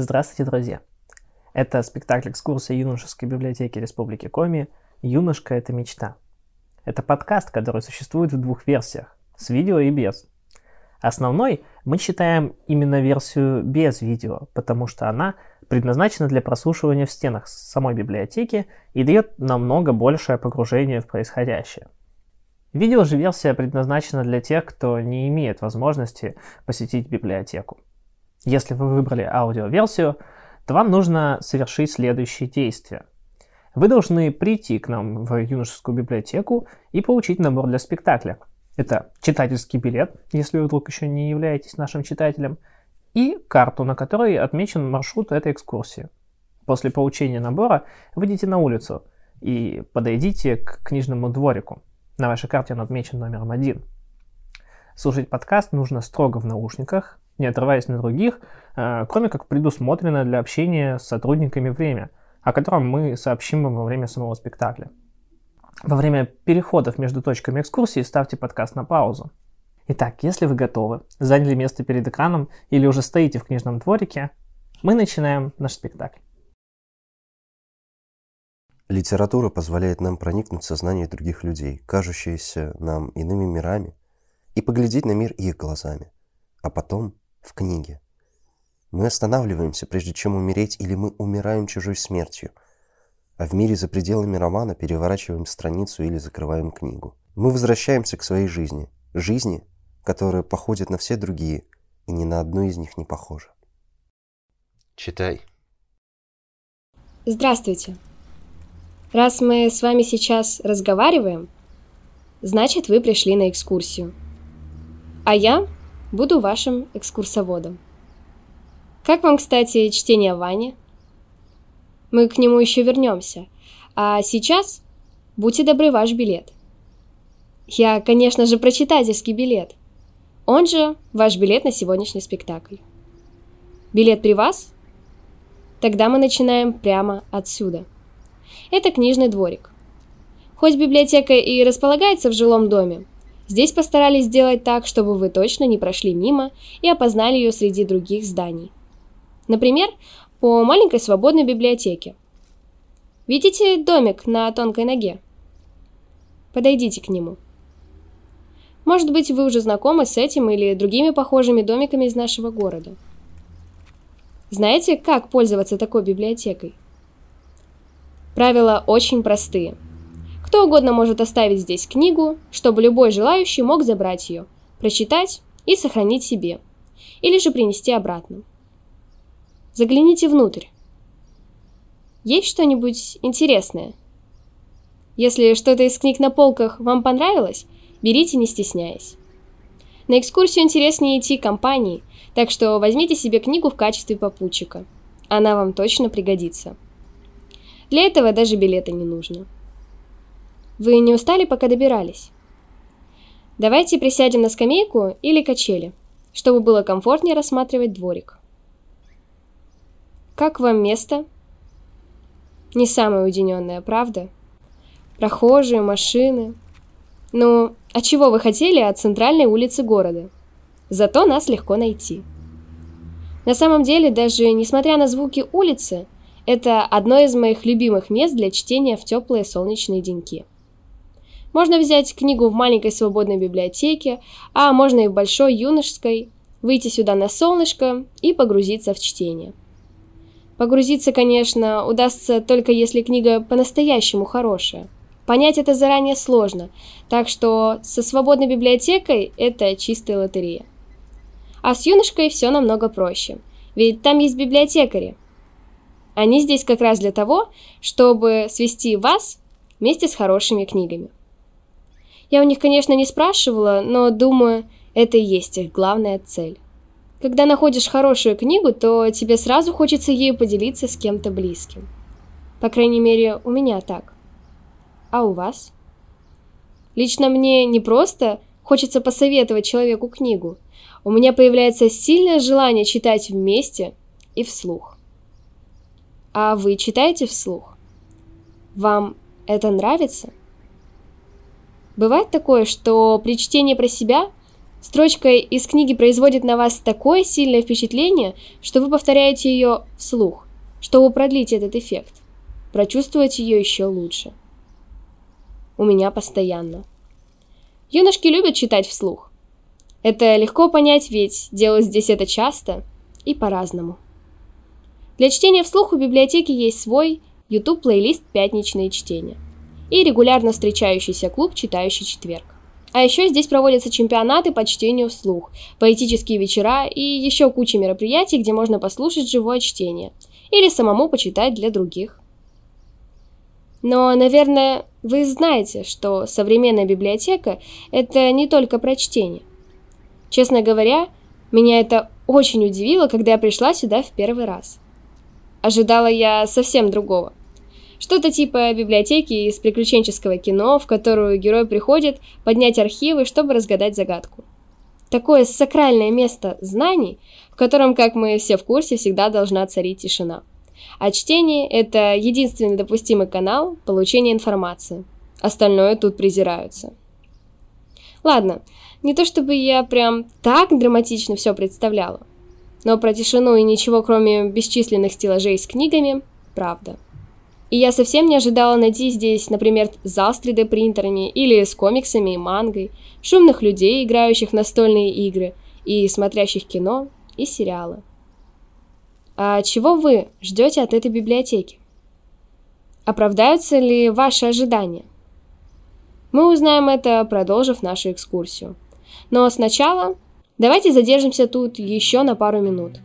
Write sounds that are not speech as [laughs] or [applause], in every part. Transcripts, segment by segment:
Здравствуйте, друзья! Это спектакль экскурсии юношеской библиотеки Республики Коми «Юношка – это мечта». Это подкаст, который существует в двух версиях – с видео и без. Основной мы считаем именно версию без видео, потому что она предназначена для прослушивания в стенах самой библиотеки и дает намного большее погружение в происходящее. Видео же версия предназначена для тех, кто не имеет возможности посетить библиотеку. Если вы выбрали аудиоверсию, то вам нужно совершить следующие действия. Вы должны прийти к нам в юношескую библиотеку и получить набор для спектакля. Это читательский билет, если вы вдруг еще не являетесь нашим читателем, и карту, на которой отмечен маршрут этой экскурсии. После получения набора выйдите на улицу и подойдите к книжному дворику. На вашей карте он отмечен номером один. Слушать подкаст нужно строго в наушниках, не отрываясь на других, э, кроме как предусмотрено для общения с сотрудниками время, о котором мы сообщим вам во время самого спектакля. Во время переходов между точками экскурсии ставьте подкаст на паузу. Итак, если вы готовы, заняли место перед экраном или уже стоите в книжном дворике, мы начинаем наш спектакль. Литература позволяет нам проникнуть в сознание других людей, кажущиеся нам иными мирами, и поглядеть на мир их глазами, а потом в книге. Мы останавливаемся, прежде чем умереть, или мы умираем чужой смертью, а в мире за пределами романа переворачиваем страницу или закрываем книгу. Мы возвращаемся к своей жизни, жизни, которая походит на все другие, и ни на одну из них не похожа. Читай. Здравствуйте. Раз мы с вами сейчас разговариваем, значит, вы пришли на экскурсию. А я Буду вашим экскурсоводом. Как вам, кстати, чтение Вани? Мы к нему еще вернемся. А сейчас будьте добры ваш билет. Я, конечно же, про читательский билет. Он же ваш билет на сегодняшний спектакль. Билет при вас? Тогда мы начинаем прямо отсюда. Это книжный дворик. Хоть библиотека и располагается в жилом доме, Здесь постарались сделать так, чтобы вы точно не прошли мимо и опознали ее среди других зданий. Например, по маленькой свободной библиотеке. Видите домик на тонкой ноге? Подойдите к нему. Может быть, вы уже знакомы с этим или другими похожими домиками из нашего города. Знаете, как пользоваться такой библиотекой? Правила очень простые – кто угодно может оставить здесь книгу, чтобы любой желающий мог забрать ее, прочитать и сохранить себе, или же принести обратно. Загляните внутрь. Есть что-нибудь интересное? Если что-то из книг на полках вам понравилось, берите не стесняясь. На экскурсию интереснее идти компанией, так что возьмите себе книгу в качестве попутчика. Она вам точно пригодится. Для этого даже билета не нужно. Вы не устали, пока добирались? Давайте присядем на скамейку или качели, чтобы было комфортнее рассматривать дворик. Как вам место? Не самое уединенное, правда? Прохожие, машины. Ну, а чего вы хотели от центральной улицы города? Зато нас легко найти. На самом деле, даже несмотря на звуки улицы, это одно из моих любимых мест для чтения в теплые солнечные деньки. Можно взять книгу в маленькой свободной библиотеке, а можно и в большой юношеской, выйти сюда на солнышко и погрузиться в чтение. Погрузиться, конечно, удастся только если книга по-настоящему хорошая. Понять это заранее сложно, так что со свободной библиотекой это чистая лотерея. А с юношкой все намного проще, ведь там есть библиотекари. Они здесь как раз для того, чтобы свести вас вместе с хорошими книгами. Я у них, конечно, не спрашивала, но думаю, это и есть их главная цель. Когда находишь хорошую книгу, то тебе сразу хочется ею поделиться с кем-то близким. По крайней мере, у меня так. А у вас? Лично мне не просто хочется посоветовать человеку книгу. У меня появляется сильное желание читать вместе и вслух. А вы читаете вслух? Вам это нравится? Бывает такое, что при чтении про себя Строчка из книги производит на вас такое сильное впечатление, что вы повторяете ее вслух, чтобы продлить этот эффект, прочувствовать ее еще лучше. У меня постоянно. Юношки любят читать вслух. Это легко понять, ведь делают здесь это часто и по-разному. Для чтения вслух у библиотеки есть свой YouTube-плейлист «Пятничные чтения» и регулярно встречающийся клуб «Читающий четверг». А еще здесь проводятся чемпионаты по чтению вслух, поэтические вечера и еще куча мероприятий, где можно послушать живое чтение или самому почитать для других. Но, наверное, вы знаете, что современная библиотека – это не только про чтение. Честно говоря, меня это очень удивило, когда я пришла сюда в первый раз. Ожидала я совсем другого. Что-то типа библиотеки из приключенческого кино, в которую герой приходит поднять архивы, чтобы разгадать загадку. Такое сакральное место знаний, в котором, как мы все в курсе, всегда должна царить тишина. А чтение – это единственный допустимый канал получения информации. Остальное тут презираются. Ладно, не то чтобы я прям так драматично все представляла, но про тишину и ничего кроме бесчисленных стеллажей с книгами – правда. И я совсем не ожидала найти здесь, например, зал с 3D-принтерами или с комиксами и мангой, шумных людей, играющих настольные игры и смотрящих кино и сериалы. А чего вы ждете от этой библиотеки? Оправдаются ли ваши ожидания? Мы узнаем это, продолжив нашу экскурсию. Но сначала давайте задержимся тут еще на пару минут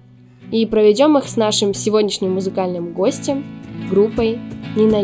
и проведем их с нашим сегодняшним музыкальным гостем, группой ни на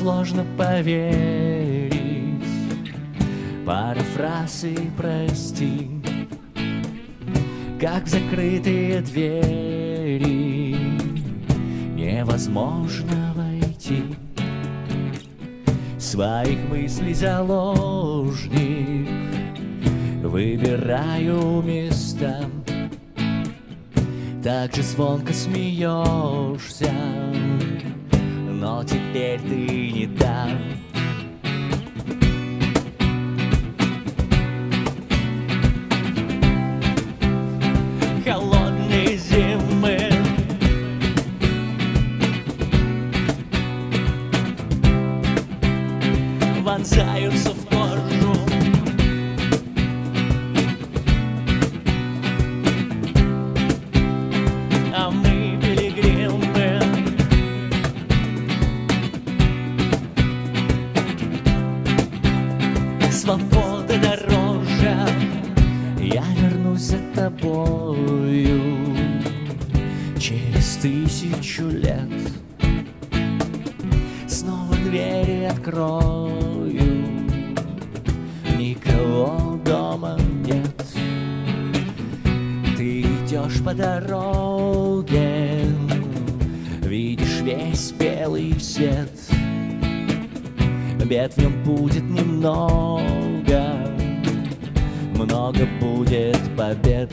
сложно поверить. Пара фраз прости Как закрытые двери. Невозможно войти. Своих мыслей заложник. Выбираю места. Так же звонко смеешься но теперь ты не там. Тобою Через тысячу лет. Снова двери открою Никого дома нет. Ты идешь по дороге Видишь весь белый свет. Бед в нем будет немного Много будет побед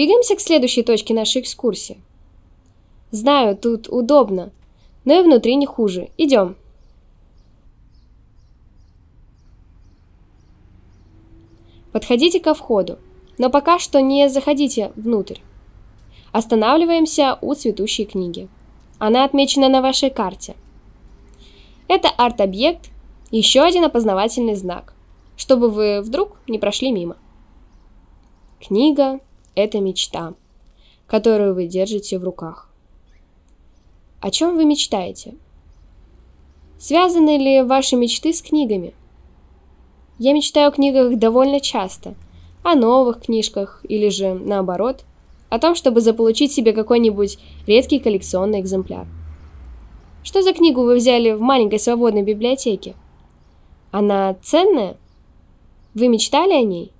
Двигаемся к следующей точке нашей экскурсии. Знаю, тут удобно, но и внутри не хуже. Идем. Подходите ко входу, но пока что не заходите внутрь. Останавливаемся у цветущей книги. Она отмечена на вашей карте. Это арт-объект, еще один опознавательный знак, чтобы вы вдруг не прошли мимо. Книга – это мечта, которую вы держите в руках. О чем вы мечтаете? Связаны ли ваши мечты с книгами? Я мечтаю о книгах довольно часто, о новых книжках или же, наоборот, о том, чтобы заполучить себе какой-нибудь редкий коллекционный экземпляр. Что за книгу вы взяли в маленькой свободной библиотеке? Она ценная? Вы мечтали о ней?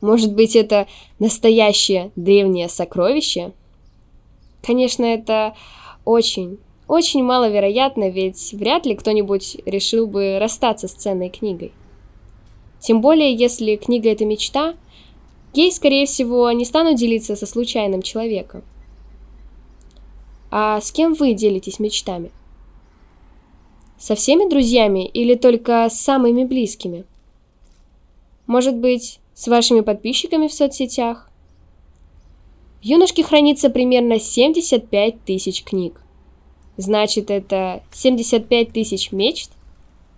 Может быть, это настоящее древнее сокровище? Конечно, это очень, очень маловероятно, ведь вряд ли кто-нибудь решил бы расстаться с ценной книгой. Тем более, если книга – это мечта, ей, скорее всего, не станут делиться со случайным человеком. А с кем вы делитесь мечтами? Со всеми друзьями или только с самыми близкими? Может быть, с вашими подписчиками в соцсетях? В юношке хранится примерно 75 тысяч книг. Значит, это 75 тысяч мечт,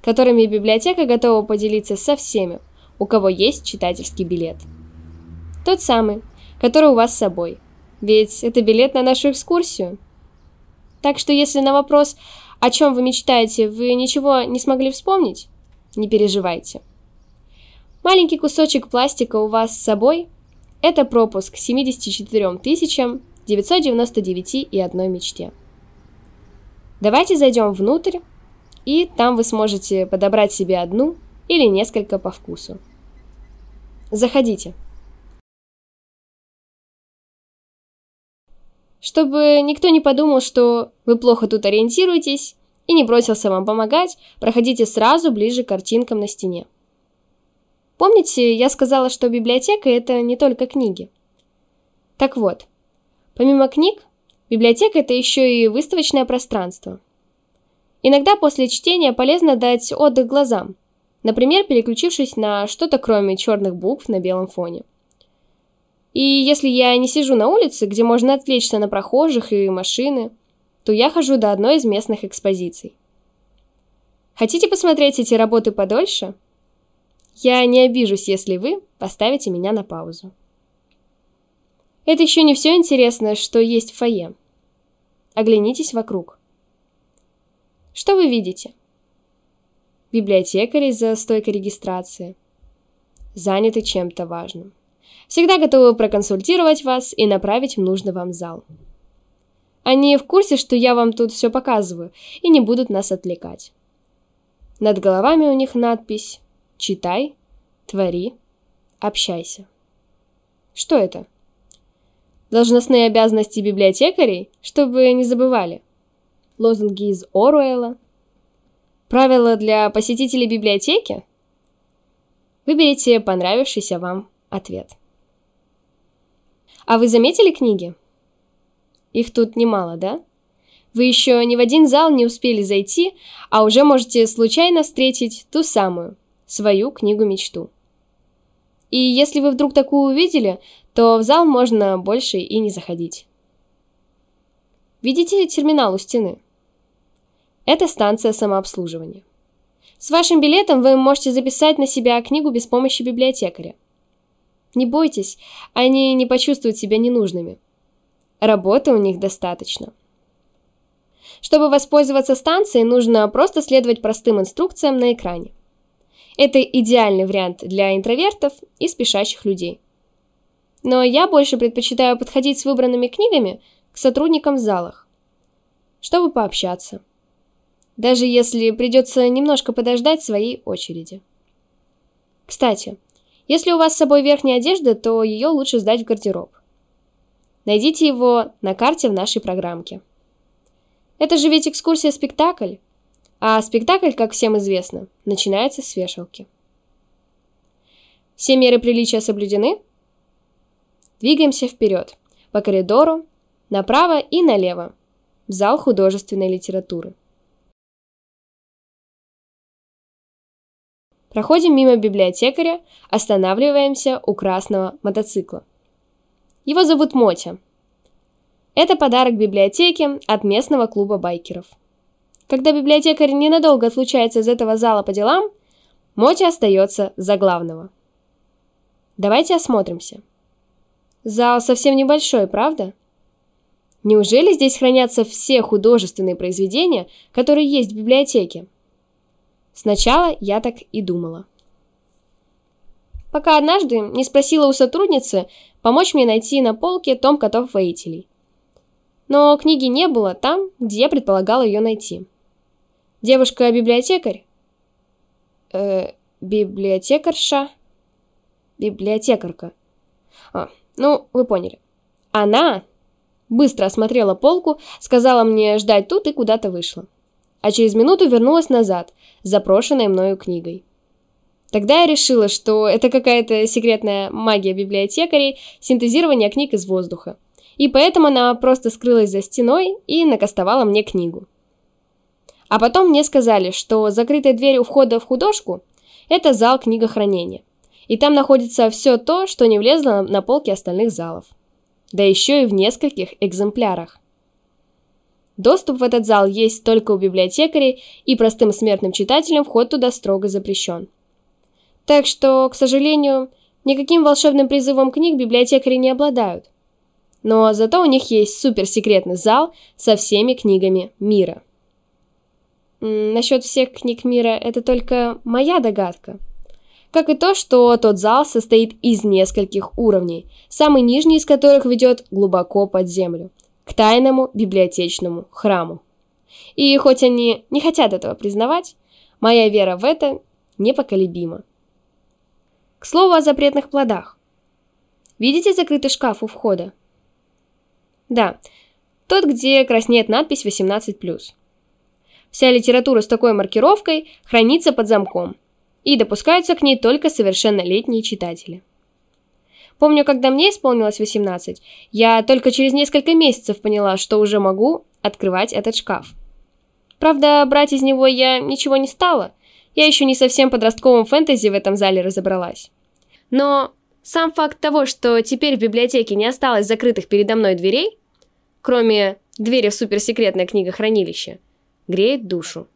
которыми библиотека готова поделиться со всеми, у кого есть читательский билет. Тот самый, который у вас с собой. Ведь это билет на нашу экскурсию. Так что если на вопрос о чем вы мечтаете, вы ничего не смогли вспомнить? Не переживайте. Маленький кусочек пластика у вас с собой – это пропуск к 74 999 и одной мечте. Давайте зайдем внутрь, и там вы сможете подобрать себе одну или несколько по вкусу. Заходите. Чтобы никто не подумал, что вы плохо тут ориентируетесь и не бросился вам помогать, проходите сразу ближе к картинкам на стене. Помните, я сказала, что библиотека – это не только книги? Так вот, помимо книг, библиотека – это еще и выставочное пространство. Иногда после чтения полезно дать отдых глазам, например, переключившись на что-то кроме черных букв на белом фоне. И если я не сижу на улице, где можно отвлечься на прохожих и машины, то я хожу до одной из местных экспозиций. Хотите посмотреть эти работы подольше? Я не обижусь, если вы поставите меня на паузу. Это еще не все интересное, что есть в фойе. Оглянитесь вокруг. Что вы видите? Библиотекари за стойкой регистрации. Заняты чем-то важным. Всегда готовы проконсультировать вас и направить в нужный вам зал. Они в курсе, что я вам тут все показываю, и не будут нас отвлекать. Над головами у них надпись «Читай, твори, общайся». Что это? Должностные обязанности библиотекарей, чтобы не забывали. Лозунги из Оруэлла. Правила для посетителей библиотеки? Выберите понравившийся вам ответ. А вы заметили книги? Их тут немало, да? Вы еще ни в один зал не успели зайти, а уже можете случайно встретить ту самую, свою книгу-мечту. И если вы вдруг такую увидели, то в зал можно больше и не заходить. Видите терминал у стены? Это станция самообслуживания. С вашим билетом вы можете записать на себя книгу без помощи библиотекаря. Не бойтесь, они не почувствуют себя ненужными. Работы у них достаточно. Чтобы воспользоваться станцией, нужно просто следовать простым инструкциям на экране. Это идеальный вариант для интровертов и спешащих людей. Но я больше предпочитаю подходить с выбранными книгами к сотрудникам в залах, чтобы пообщаться. даже если придется немножко подождать своей очереди. Кстати, если у вас с собой верхняя одежда, то ее лучше сдать в гардероб. Найдите его на карте в нашей программке. Это же ведь экскурсия-спектакль, а спектакль, как всем известно, начинается с вешалки. Все меры приличия соблюдены? Двигаемся вперед, по коридору, направо и налево, в зал художественной литературы. Проходим мимо библиотекаря, останавливаемся у красного мотоцикла. Его зовут Мотя. Это подарок библиотеке от местного клуба байкеров. Когда библиотекарь ненадолго отлучается из этого зала по делам, Мотя остается за главного. Давайте осмотримся. Зал совсем небольшой, правда? Неужели здесь хранятся все художественные произведения, которые есть в библиотеке? Сначала я так и думала. Пока однажды не спросила у сотрудницы помочь мне найти на полке том котов воителей. Но книги не было там, где я предполагала ее найти. Девушка-библиотекарь? Э, библиотекарша? Библиотекарка. А, ну, вы поняли. Она быстро осмотрела полку, сказала мне ждать тут и куда-то вышла. А через минуту вернулась назад, запрошенной мною книгой. Тогда я решила, что это какая-то секретная магия библиотекарей, синтезирование книг из воздуха. И поэтому она просто скрылась за стеной и накастовала мне книгу. А потом мне сказали, что закрытая дверь у входа в художку – это зал книгохранения. И там находится все то, что не влезло на полки остальных залов. Да еще и в нескольких экземплярах. Доступ в этот зал есть только у библиотекарей, и простым смертным читателям вход туда строго запрещен. Так что, к сожалению, никаким волшебным призывом книг библиотекари не обладают. Но зато у них есть суперсекретный зал со всеми книгами мира. Насчет всех книг мира это только моя догадка. Как и то, что тот зал состоит из нескольких уровней, самый нижний из которых ведет глубоко под землю к тайному библиотечному храму. И хоть они не хотят этого признавать, моя вера в это непоколебима. К слову о запретных плодах. Видите закрытый шкаф у входа? Да, тот, где краснеет надпись 18+. Вся литература с такой маркировкой хранится под замком, и допускаются к ней только совершеннолетние читатели. Помню, когда мне исполнилось 18, я только через несколько месяцев поняла, что уже могу открывать этот шкаф. Правда, брать из него я ничего не стала. Я еще не совсем подростковом фэнтези в этом зале разобралась. Но сам факт того, что теперь в библиотеке не осталось закрытых передо мной дверей, кроме двери в суперсекретное книгохранилище, греет душу.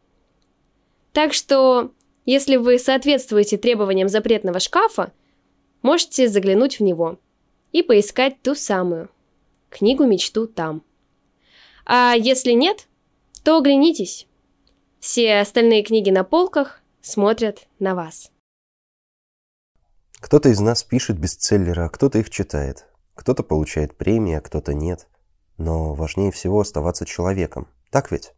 Так что, если вы соответствуете требованиям запретного шкафа, можете заглянуть в него и поискать ту самую книгу-мечту там. А если нет, то оглянитесь. Все остальные книги на полках смотрят на вас. Кто-то из нас пишет бестселлеры, а кто-то их читает. Кто-то получает премии, а кто-то нет. Но важнее всего оставаться человеком. Так ведь?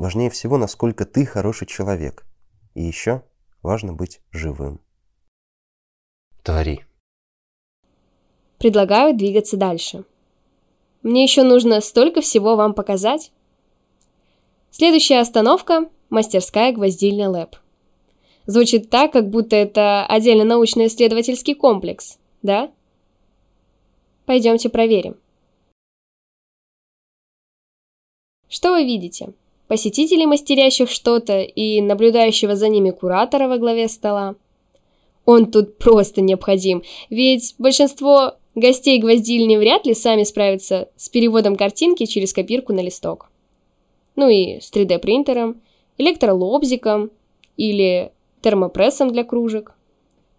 Важнее всего, насколько ты хороший человек. И еще важно быть живым. Твори. Предлагаю двигаться дальше. Мне еще нужно столько всего вам показать. Следующая остановка – мастерская гвоздильный лэп. Звучит так, как будто это отдельно научно-исследовательский комплекс, да? Пойдемте проверим. Что вы видите? Посетителей, мастерящих что-то, и наблюдающего за ними куратора во главе стола – он тут просто необходим, ведь большинство гостей гвоздильни вряд ли сами справятся с переводом картинки через копирку на листок. Ну и с 3D-принтером, электролобзиком или термопрессом для кружек.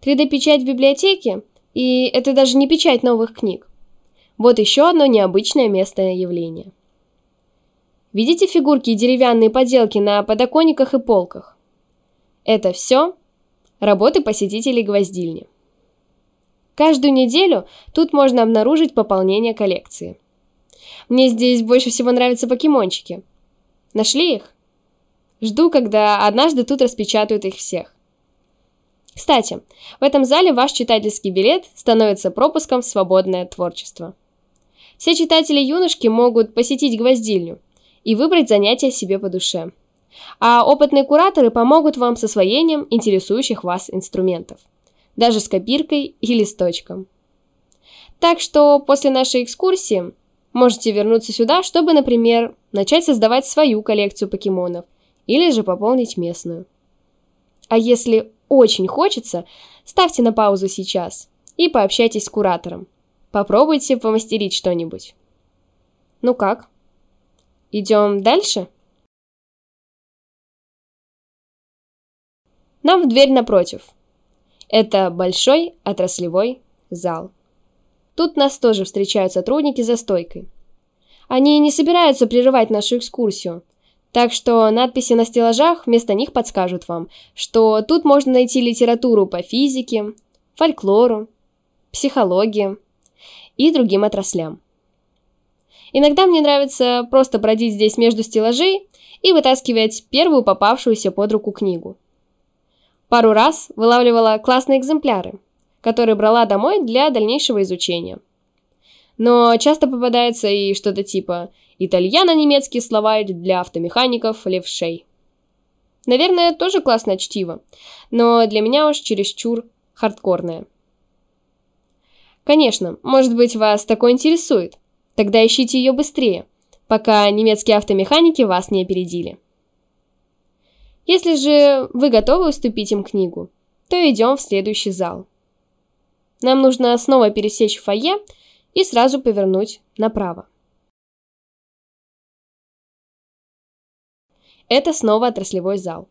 3D-печать в библиотеке, и это даже не печать новых книг. Вот еще одно необычное место явления. Видите фигурки и деревянные поделки на подоконниках и полках? Это все Работы посетителей гвоздильни. Каждую неделю тут можно обнаружить пополнение коллекции. Мне здесь больше всего нравятся покемончики. Нашли их? Жду, когда однажды тут распечатают их всех. Кстати, в этом зале ваш читательский билет становится пропуском в свободное творчество. Все читатели юношки могут посетить гвоздильню и выбрать занятие себе по душе. А опытные кураторы помогут вам с освоением интересующих вас инструментов, даже с копиркой и листочком. Так что после нашей экскурсии можете вернуться сюда, чтобы, например, начать создавать свою коллекцию покемонов или же пополнить местную. А если очень хочется, ставьте на паузу сейчас и пообщайтесь с куратором. Попробуйте помастерить что-нибудь. Ну как? Идем дальше? Нам в дверь напротив. Это большой отраслевой зал. Тут нас тоже встречают сотрудники за стойкой. Они не собираются прерывать нашу экскурсию, так что надписи на стеллажах вместо них подскажут вам, что тут можно найти литературу по физике, фольклору, психологии и другим отраслям. Иногда мне нравится просто бродить здесь между стеллажей и вытаскивать первую попавшуюся под руку книгу. Пару раз вылавливала классные экземпляры, которые брала домой для дальнейшего изучения. Но часто попадается и что-то типа итальяно-немецкий словарь для автомехаников левшей. Наверное, тоже классное чтиво, но для меня уж чересчур хардкорное. Конечно, может быть, вас такое интересует. Тогда ищите ее быстрее, пока немецкие автомеханики вас не опередили. Если же вы готовы уступить им книгу, то идем в следующий зал. Нам нужно снова пересечь фойе и сразу повернуть направо. Это снова отраслевой зал.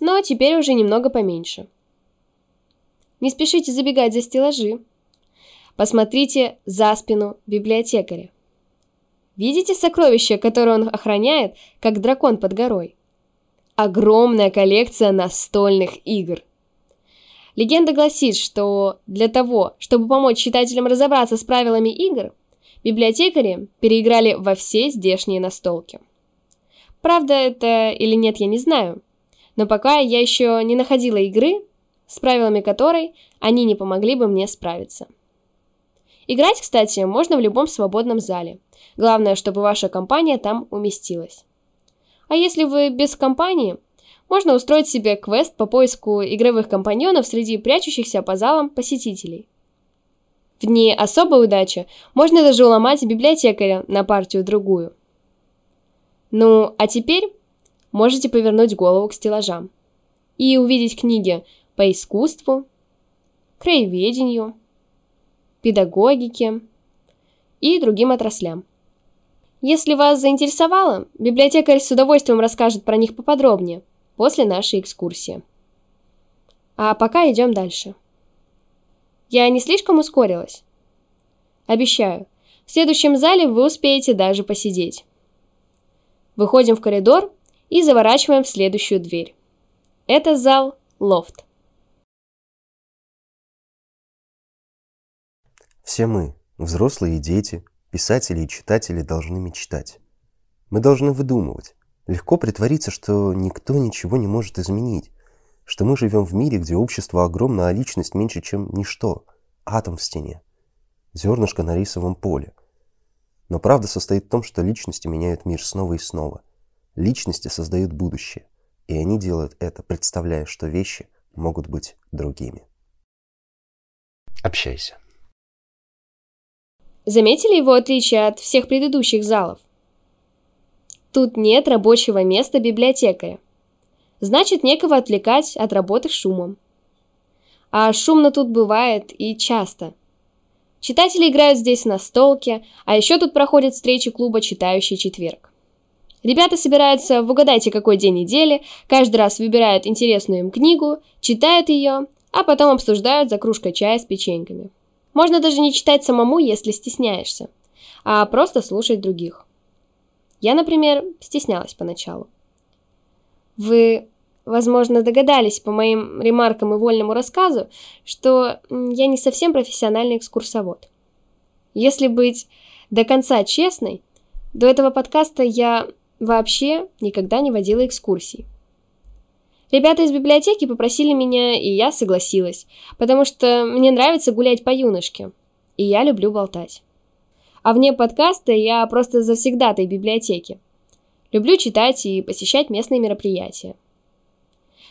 Но теперь уже немного поменьше. Не спешите забегать за стеллажи. Посмотрите за спину библиотекаря. Видите сокровище, которое он охраняет, как дракон под горой? Огромная коллекция настольных игр. Легенда гласит, что для того, чтобы помочь читателям разобраться с правилами игр, библиотекари переиграли во все здешние настолки. Правда это или нет, я не знаю. Но пока я еще не находила игры, с правилами которой они не помогли бы мне справиться. Играть, кстати, можно в любом свободном зале. Главное, чтобы ваша компания там уместилась. А если вы без компании, можно устроить себе квест по поиску игровых компаньонов среди прячущихся по залам посетителей. В дни особой удачи можно даже уломать библиотекаря на партию-другую – ну, а теперь можете повернуть голову к стеллажам и увидеть книги по искусству, краеведению, педагогике и другим отраслям. Если вас заинтересовало, библиотекарь с удовольствием расскажет про них поподробнее после нашей экскурсии. А пока идем дальше. Я не слишком ускорилась? Обещаю, в следующем зале вы успеете даже посидеть. Выходим в коридор и заворачиваем в следующую дверь. Это зал лофт. Все мы, взрослые и дети, писатели и читатели, должны мечтать. Мы должны выдумывать. Легко притвориться, что никто ничего не может изменить, что мы живем в мире, где общество огромно, а личность меньше, чем ничто, атом в стене, зернышко на рисовом поле – но правда состоит в том, что личности меняют мир снова и снова. Личности создают будущее, и они делают это, представляя, что вещи могут быть другими. Общайся. Заметили его отличие от всех предыдущих залов? Тут нет рабочего места библиотекаря. Значит, некого отвлекать от работы шумом. А шумно тут бывает и часто – Читатели играют здесь на столке, а еще тут проходят встречи клуба «Читающий четверг». Ребята собираются в угадайте какой день недели, каждый раз выбирают интересную им книгу, читают ее, а потом обсуждают за кружкой чая с печеньками. Можно даже не читать самому, если стесняешься, а просто слушать других. Я, например, стеснялась поначалу. Вы возможно, догадались по моим ремаркам и вольному рассказу, что я не совсем профессиональный экскурсовод. Если быть до конца честной, до этого подкаста я вообще никогда не водила экскурсий. Ребята из библиотеки попросили меня, и я согласилась, потому что мне нравится гулять по юношке, и я люблю болтать. А вне подкаста я просто завсегдатай библиотеки. Люблю читать и посещать местные мероприятия.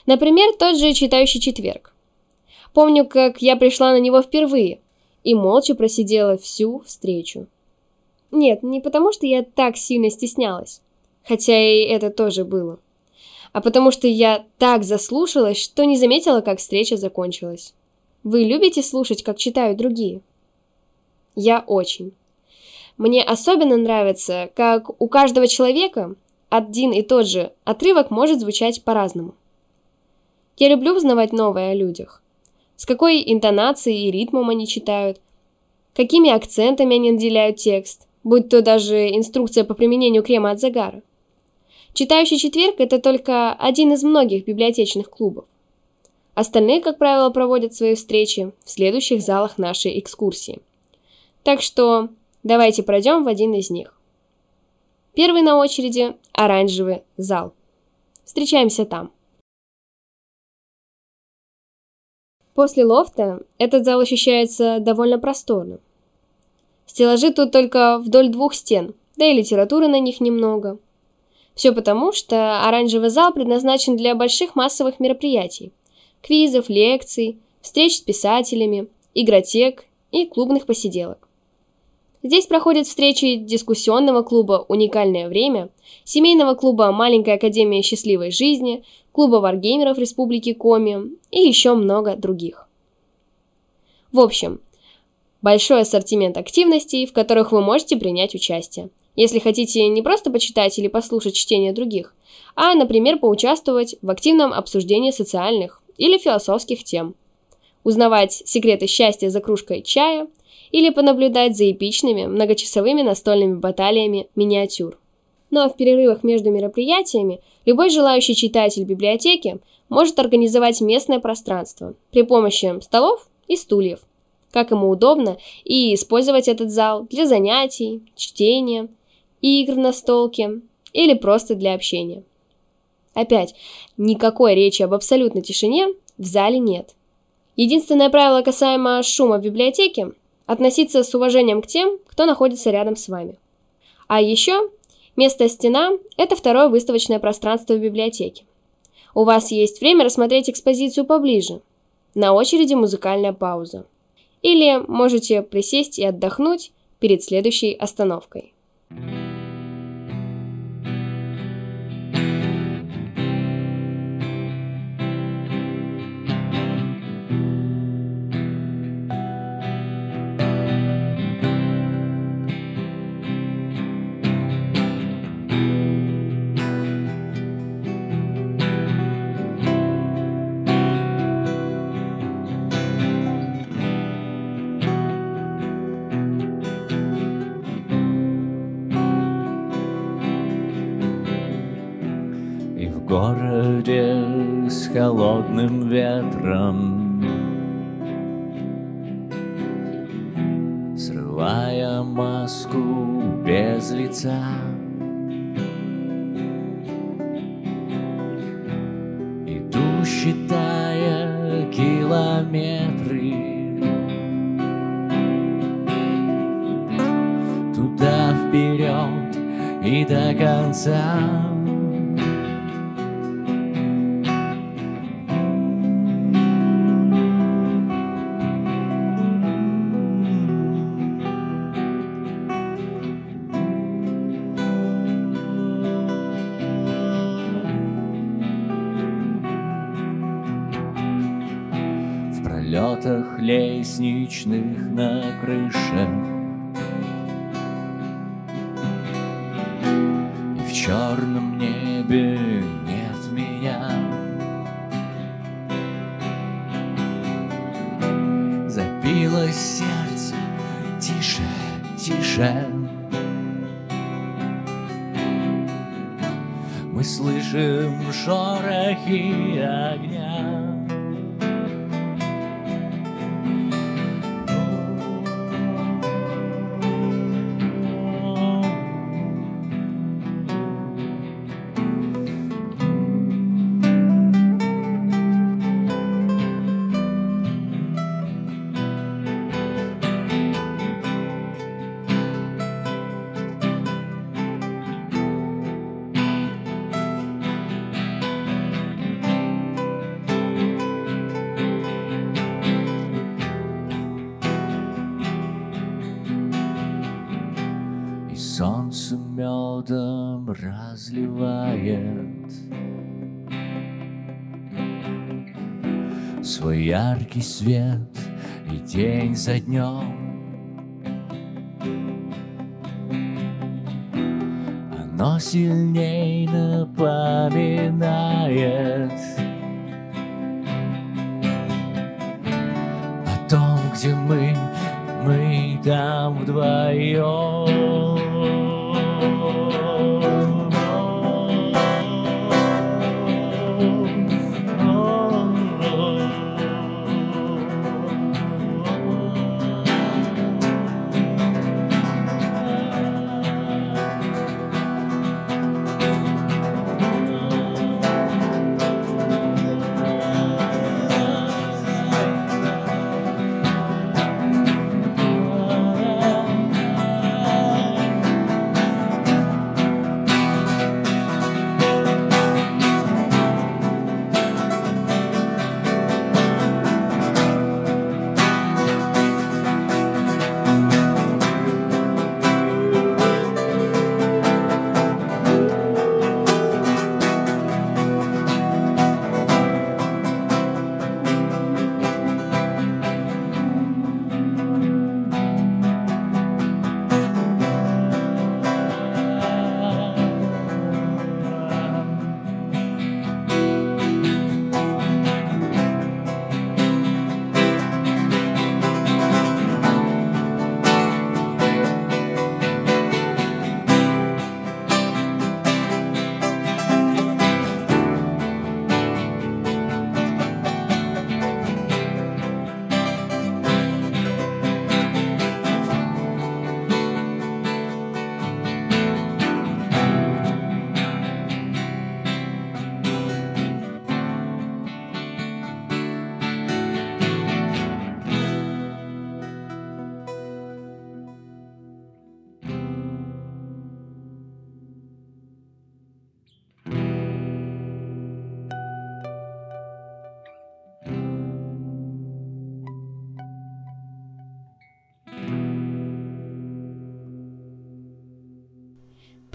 Например, тот же «Читающий четверг». Помню, как я пришла на него впервые и молча просидела всю встречу. Нет, не потому что я так сильно стеснялась, хотя и это тоже было, а потому что я так заслушалась, что не заметила, как встреча закончилась. Вы любите слушать, как читают другие? Я очень. Мне особенно нравится, как у каждого человека один и тот же отрывок может звучать по-разному. Я люблю узнавать новое о людях. С какой интонацией и ритмом они читают, какими акцентами они наделяют текст, будь то даже инструкция по применению крема от загара. Читающий четверг – это только один из многих библиотечных клубов. Остальные, как правило, проводят свои встречи в следующих залах нашей экскурсии. Так что давайте пройдем в один из них. Первый на очереди – оранжевый зал. Встречаемся там. После лофта этот зал ощущается довольно просторным. Стеллажи тут только вдоль двух стен, да и литературы на них немного. Все потому, что оранжевый зал предназначен для больших массовых мероприятий. Квизов, лекций, встреч с писателями, игротек и клубных посиделок. Здесь проходят встречи дискуссионного клуба «Уникальное время», семейного клуба «Маленькая академия счастливой жизни», клуба варгеймеров Республики Коми и еще много других. В общем, большой ассортимент активностей, в которых вы можете принять участие. Если хотите не просто почитать или послушать чтение других, а, например, поучаствовать в активном обсуждении социальных или философских тем. Узнавать секреты счастья за кружкой чая – или понаблюдать за эпичными многочасовыми настольными баталиями миниатюр. Ну а в перерывах между мероприятиями любой желающий читатель библиотеки может организовать местное пространство при помощи столов и стульев, как ему удобно, и использовать этот зал для занятий, чтения, игр на столке или просто для общения. Опять, никакой речи об абсолютной тишине в зале нет. Единственное правило касаемо шума в библиотеке относиться с уважением к тем, кто находится рядом с вами. А еще место стена – это второе выставочное пространство в библиотеке. У вас есть время рассмотреть экспозицию поближе. На очереди музыкальная пауза. Или можете присесть и отдохнуть перед следующей остановкой. городе холодным ветром. Срывая маску без лица. Иду, считая километры. Туда вперед и до конца лестничных на крыше. И в черном небе нет меня. Забилось сердце тише, тише. Мы слышим шорохи медом разливает. Свой яркий свет и день за днем. Оно сильней напоминает О том, где мы, мы там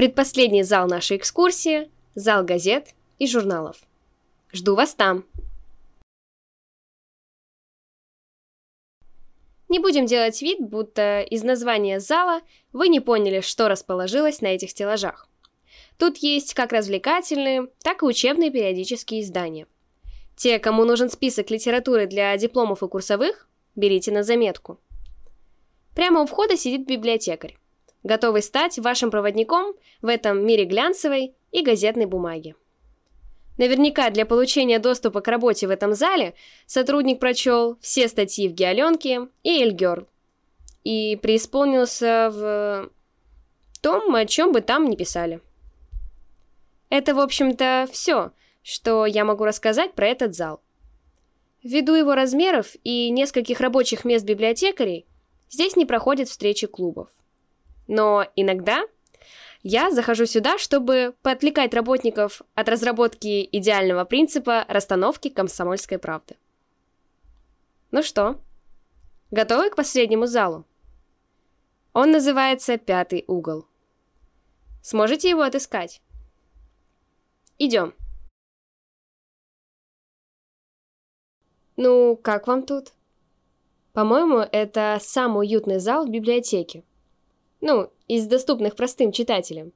Предпоследний зал нашей экскурсии – зал газет и журналов. Жду вас там. Не будем делать вид, будто из названия зала вы не поняли, что расположилось на этих стеллажах. Тут есть как развлекательные, так и учебные периодические издания. Те, кому нужен список литературы для дипломов и курсовых, берите на заметку. Прямо у входа сидит библиотекарь готовый стать вашим проводником в этом мире глянцевой и газетной бумаги. Наверняка для получения доступа к работе в этом зале сотрудник прочел все статьи в Геоленке и Эльгерл и преисполнился в том, о чем бы там ни писали. Это, в общем-то, все, что я могу рассказать про этот зал. Ввиду его размеров и нескольких рабочих мест библиотекарей, здесь не проходят встречи клубов. Но иногда я захожу сюда, чтобы поотвлекать работников от разработки идеального принципа расстановки комсомольской правды. Ну что, готовы к последнему залу? Он называется «Пятый угол». Сможете его отыскать? Идем. Ну, как вам тут? По-моему, это самый уютный зал в библиотеке. Ну, из доступных простым читателям.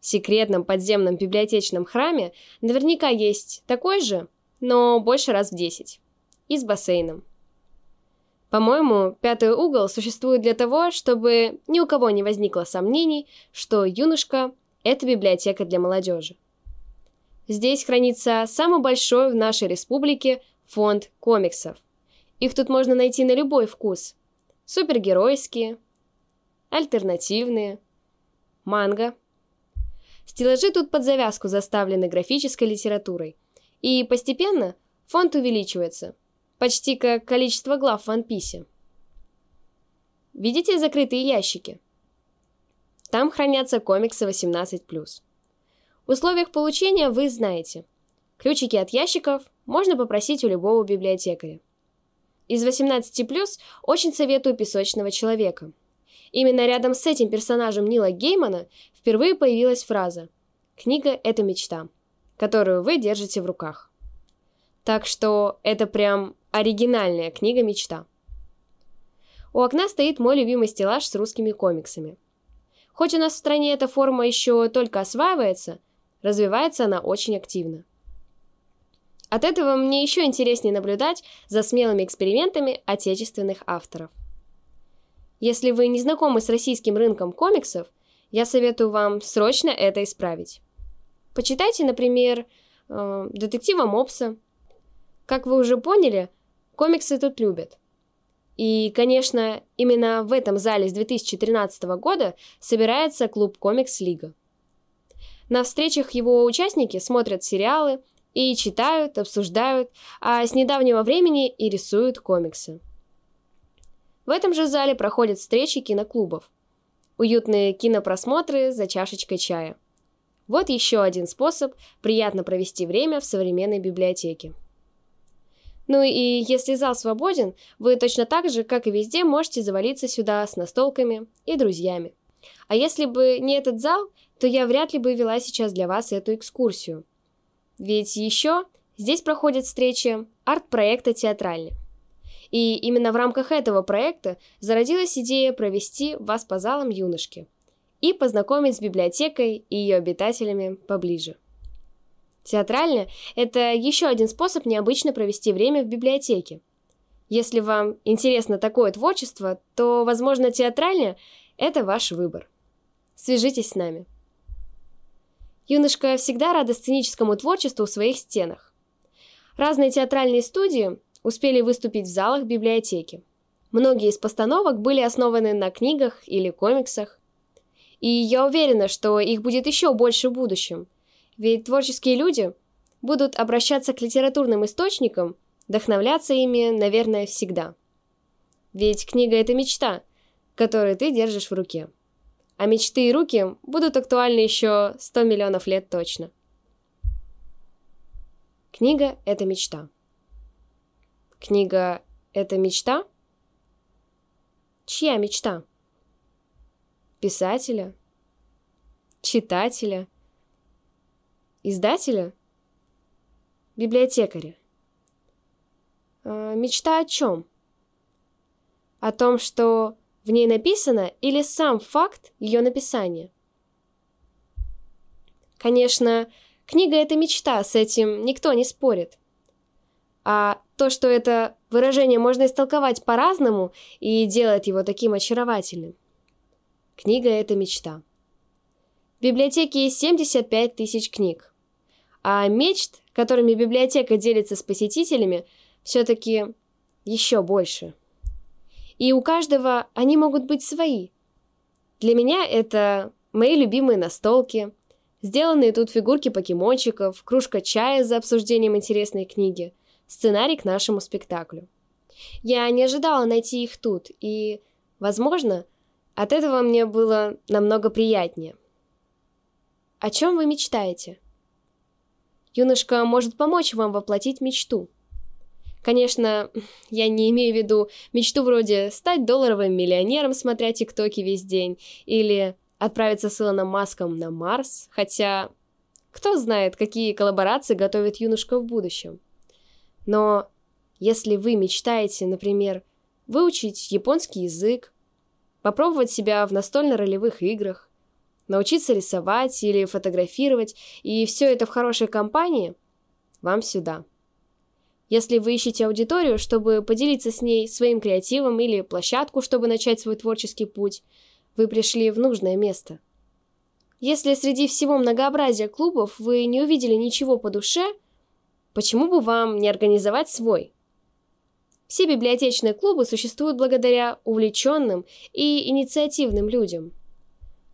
В секретном подземном библиотечном храме наверняка есть такой же, но больше раз в 10. И с бассейном. По-моему, пятый угол существует для того, чтобы ни у кого не возникло сомнений, что юношка – это библиотека для молодежи. Здесь хранится самый большой в нашей республике фонд комиксов. Их тут можно найти на любой вкус. Супергеройские, альтернативные, манго. Стеллажи тут под завязку заставлены графической литературой. И постепенно фонд увеличивается, почти как количество глав в One Piece. Видите закрытые ящики? Там хранятся комиксы 18+. В условиях получения вы знаете. Ключики от ящиков можно попросить у любого библиотекаря. Из 18+, очень советую «Песочного человека», Именно рядом с этим персонажем Нила Геймана впервые появилась фраза «Книга – это мечта», которую вы держите в руках. Так что это прям оригинальная книга-мечта. У окна стоит мой любимый стеллаж с русскими комиксами. Хоть у нас в стране эта форма еще только осваивается, развивается она очень активно. От этого мне еще интереснее наблюдать за смелыми экспериментами отечественных авторов. Если вы не знакомы с российским рынком комиксов, я советую вам срочно это исправить. Почитайте, например, э, детектива Мопса. Как вы уже поняли, комиксы тут любят. И, конечно, именно в этом зале с 2013 года собирается клуб «Комикс Лига». На встречах его участники смотрят сериалы и читают, обсуждают, а с недавнего времени и рисуют комиксы. В этом же зале проходят встречи киноклубов. Уютные кинопросмотры за чашечкой чая. Вот еще один способ приятно провести время в современной библиотеке. Ну и если зал свободен, вы точно так же, как и везде, можете завалиться сюда с настолками и друзьями. А если бы не этот зал, то я вряд ли бы вела сейчас для вас эту экскурсию. Ведь еще здесь проходят встречи арт-проекта «Театральный». И именно в рамках этого проекта зародилась идея провести вас по залам юношки и познакомить с библиотекой и ее обитателями поближе. Театральная – это еще один способ необычно провести время в библиотеке. Если вам интересно такое творчество, то, возможно, театральная – это ваш выбор. Свяжитесь с нами. Юношка всегда рада сценическому творчеству в своих стенах. Разные театральные студии успели выступить в залах библиотеки. Многие из постановок были основаны на книгах или комиксах. И я уверена, что их будет еще больше в будущем. Ведь творческие люди будут обращаться к литературным источникам, вдохновляться ими, наверное, всегда. Ведь книга – это мечта, которую ты держишь в руке. А мечты и руки будут актуальны еще 100 миллионов лет точно. Книга – это мечта. Книга – это мечта? Чья мечта? Писателя? Читателя? Издателя? Библиотекаря? Э, мечта о чем? О том, что в ней написано, или сам факт ее написания? Конечно, книга – это мечта, с этим никто не спорит. А то, что это выражение можно истолковать по-разному и делает его таким очаровательным. Книга – это мечта. В библиотеке есть 75 тысяч книг. А мечт, которыми библиотека делится с посетителями, все-таки еще больше. И у каждого они могут быть свои. Для меня это мои любимые настолки, сделанные тут фигурки покемончиков, кружка чая за обсуждением интересной книги – сценарий к нашему спектаклю. Я не ожидала найти их тут, и, возможно, от этого мне было намного приятнее. О чем вы мечтаете? Юношка может помочь вам воплотить мечту. Конечно, [laughs] я не имею в виду мечту вроде стать долларовым миллионером, смотря тиктоки весь день, или отправиться с Илоном Маском на Марс, хотя кто знает, какие коллаборации готовит юношка в будущем. Но если вы мечтаете, например, выучить японский язык, попробовать себя в настольно-ролевых играх, научиться рисовать или фотографировать, и все это в хорошей компании, вам сюда. Если вы ищете аудиторию, чтобы поделиться с ней своим креативом или площадку, чтобы начать свой творческий путь, вы пришли в нужное место. Если среди всего многообразия клубов вы не увидели ничего по душе – Почему бы вам не организовать свой? Все библиотечные клубы существуют благодаря увлеченным и инициативным людям.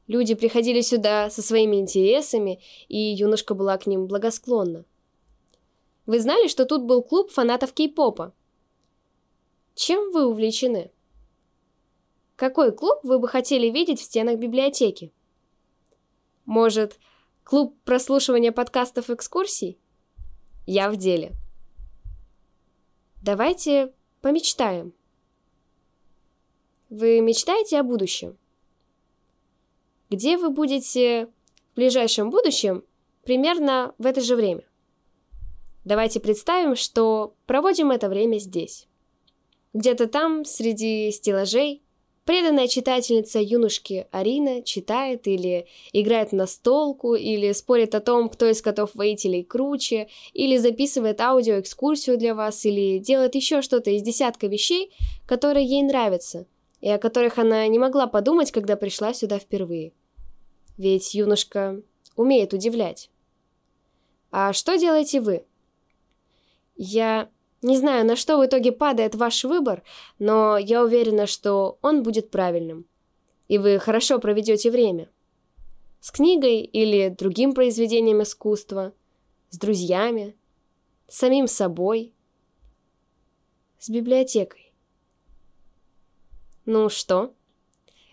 Люди приходили сюда со своими интересами, и юношка была к ним благосклонна. Вы знали, что тут был клуб фанатов кей-попа? Чем вы увлечены? Какой клуб вы бы хотели видеть в стенах библиотеки? Может, клуб прослушивания подкастов экскурсий? Я в деле. Давайте помечтаем. Вы мечтаете о будущем? где вы будете в ближайшем будущем примерно в это же время. Давайте представим, что проводим это время здесь. Где-то там, среди стеллажей, преданная читательница юношки Арина читает или играет на столку, или спорит о том, кто из котов-воителей круче, или записывает аудиоэкскурсию для вас, или делает еще что-то из десятка вещей, которые ей нравятся, и о которых она не могла подумать, когда пришла сюда впервые. Ведь юношка умеет удивлять. А что делаете вы? Я не знаю, на что в итоге падает ваш выбор, но я уверена, что он будет правильным. И вы хорошо проведете время. С книгой или другим произведением искусства, с друзьями, с самим собой, с библиотекой. Ну что?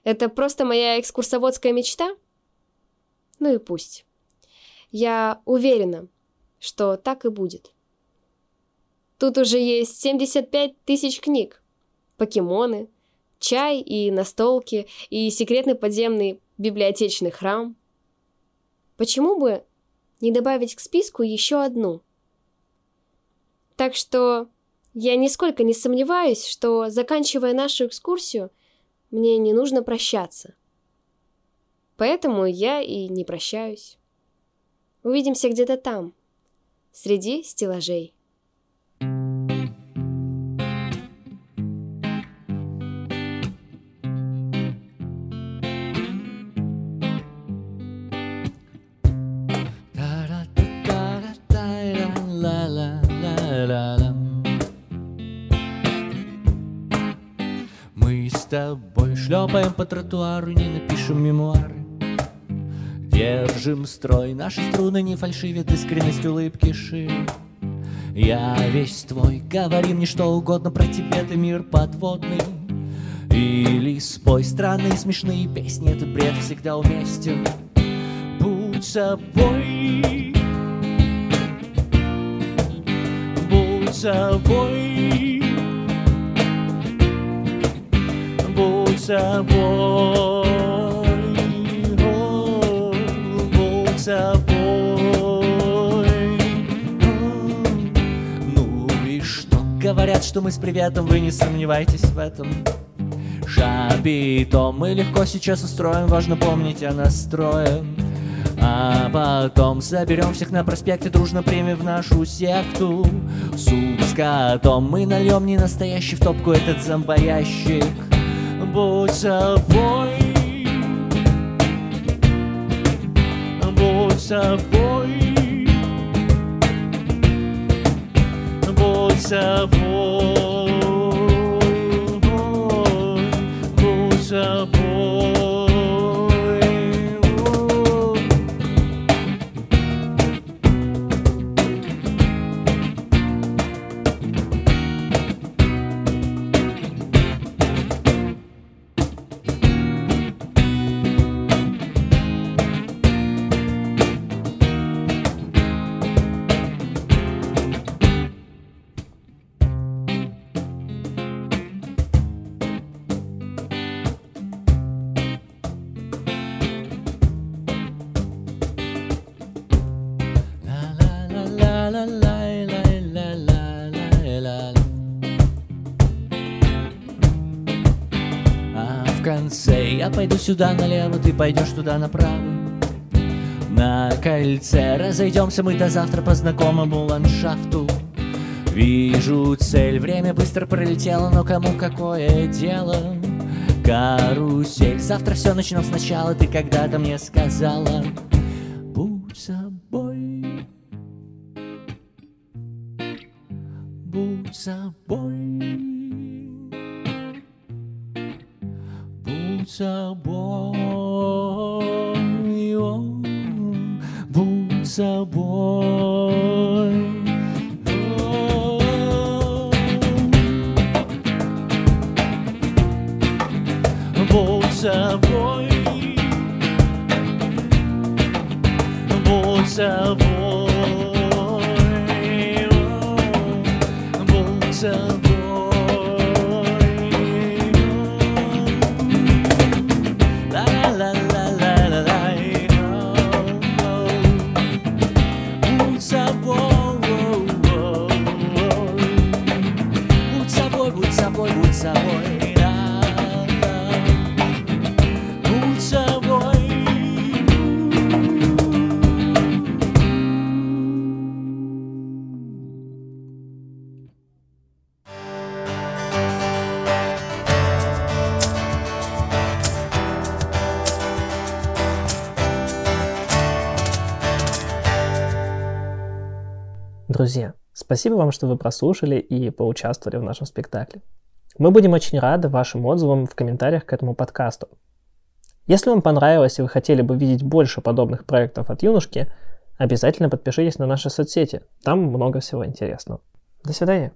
Это просто моя экскурсоводская мечта? Ну и пусть. Я уверена, что так и будет. Тут уже есть 75 тысяч книг. Покемоны, чай и настолки, и секретный подземный библиотечный храм. Почему бы не добавить к списку еще одну? Так что я нисколько не сомневаюсь, что, заканчивая нашу экскурсию, мне не нужно прощаться. Поэтому я и не прощаюсь. Увидимся где-то там, среди стеллажей. Тобой шлепаем по тротуару, не напишем мемуары. Держим строй, наши струны не фальшивят, искренность улыбки шире. Я весь твой, говори мне что угодно про тебя, ты мир подводный. Или спой странные смешные песни, этот бред всегда уместен. Будь собой, будь собой, собой, о, будь собой. Ну и что? Говорят, что мы с приветом, вы не сомневайтесь в этом. Шабитом мы легко сейчас устроим, важно помнить о настрое. А потом соберем всех на проспекте, дружно примем в нашу секту. Суп с котом мы нальем не настоящий в топку этот зомбоящик. Будь собой, будь собой, будь собой, будь собой. Пойду сюда налево, ты пойдешь туда направо. На кольце разойдемся мы до завтра по знакомому ландшафту. Вижу цель, время быстро пролетело, но кому какое дело? Карусель, завтра все начнем сначала, ты когда-то мне сказала. Будь собой, будь собой, собой, о, будь собой. О, Будь собой, будь собой, спасибо вам, что вы прослушали и поучаствовали в нашем спектакле. Мы будем очень рады вашим отзывам в комментариях к этому подкасту. Если вам понравилось и вы хотели бы видеть больше подобных проектов от юношки, обязательно подпишитесь на наши соцсети. Там много всего интересного. До свидания.